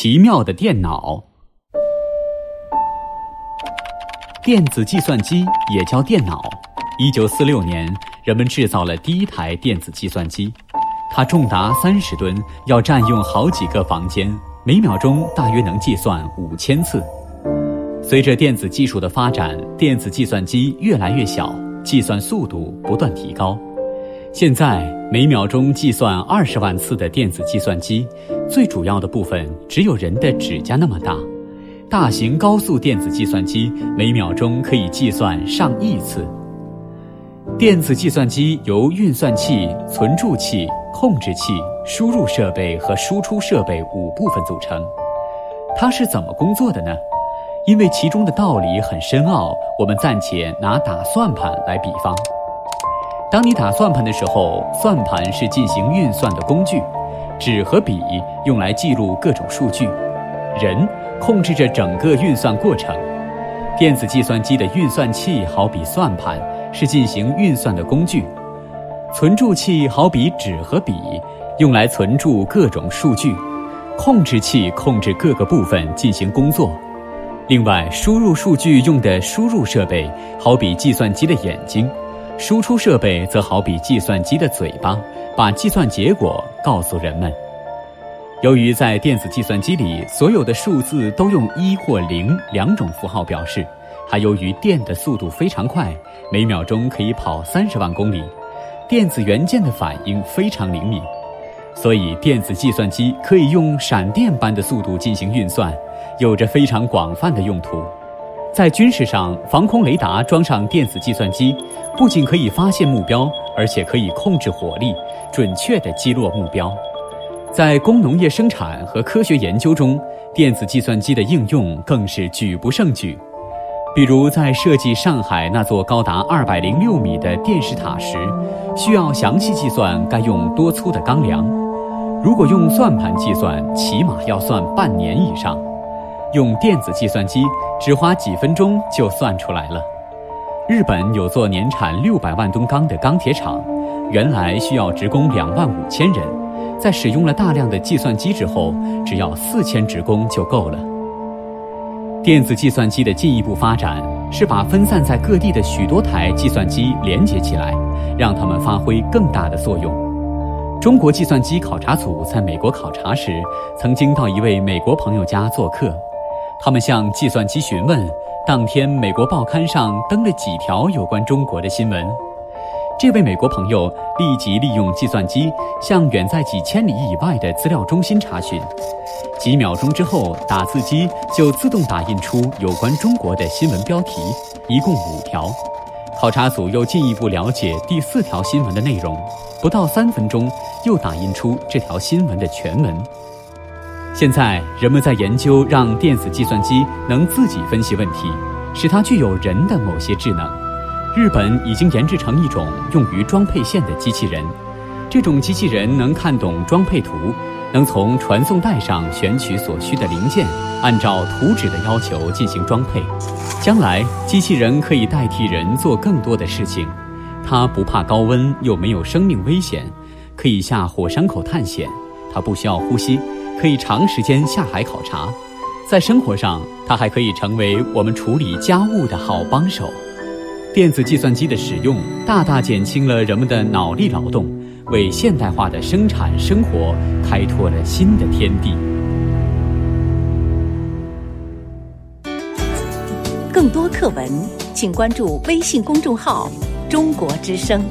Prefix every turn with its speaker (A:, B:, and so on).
A: 奇妙的电脑。电子计算机也叫电脑。一九四六年，人们制造了第一台电子计算机，它重达三十吨，要占用好几个房间，每秒钟大约能计算五千次。随着电子技术的发展，电子计算机越来越小，计算速度不断提高。现在每秒钟计算二十万次的电子计算机，最主要的部分只有人的指甲那么大。大型高速电子计算机每秒钟可以计算上亿次。电子计算机由运算器、存储器、控制器、输入设备和输出设备五部分组成。它是怎么工作的呢？因为其中的道理很深奥，我们暂且拿打算盘来比方。当你打算盘的时候，算盘是进行运算的工具，纸和笔用来记录各种数据，人控制着整个运算过程。电子计算机的运算器好比算盘。是进行运算的工具，存储器好比纸和笔，用来存储各种数据；控制器控制各个部分进行工作。另外，输入数据用的输入设备好比计算机的眼睛，输出设备则好比计算机的嘴巴，把计算结果告诉人们。由于在电子计算机里，所有的数字都用一或零两种符号表示。还由于电的速度非常快，每秒钟可以跑三十万公里，电子元件的反应非常灵敏，所以电子计算机可以用闪电般的速度进行运算，有着非常广泛的用途。在军事上，防空雷达装上电子计算机，不仅可以发现目标，而且可以控制火力，准确地击落目标。在工农业生产和科学研究中，电子计算机的应用更是举不胜举。比如，在设计上海那座高达二百零六米的电视塔时，需要详细计算该用多粗的钢梁。如果用算盘计算，起码要算半年以上；用电子计算机，只花几分钟就算出来了。日本有座年产六百万吨钢的钢铁厂，原来需要职工两万五千人，在使用了大量的计算机之后，只要四千职工就够了。电子计算机的进一步发展是把分散在各地的许多台计算机连接起来，让它们发挥更大的作用。中国计算机考察组在美国考察时，曾经到一位美国朋友家做客，他们向计算机询问当天美国报刊上登了几条有关中国的新闻。这位美国朋友立即利用计算机向远在几千里以外的资料中心查询。几秒钟之后，打字机就自动打印出有关中国的新闻标题，一共五条。考察组又进一步了解第四条新闻的内容，不到三分钟又打印出这条新闻的全文。现在，人们在研究让电子计算机能自己分析问题，使它具有人的某些智能。日本已经研制成一种用于装配线的机器人，这种机器人能看懂装配图。能从传送带上选取所需的零件，按照图纸的要求进行装配。将来，机器人可以代替人做更多的事情。它不怕高温，又没有生命危险，可以下火山口探险。它不需要呼吸，可以长时间下海考察。在生活上，它还可以成为我们处理家务的好帮手。电子计算机的使用，大大减轻了人们的脑力劳动。为现代化的生产生活开拓了新的天地。
B: 更多课文，请关注微信公众号“中国之声”。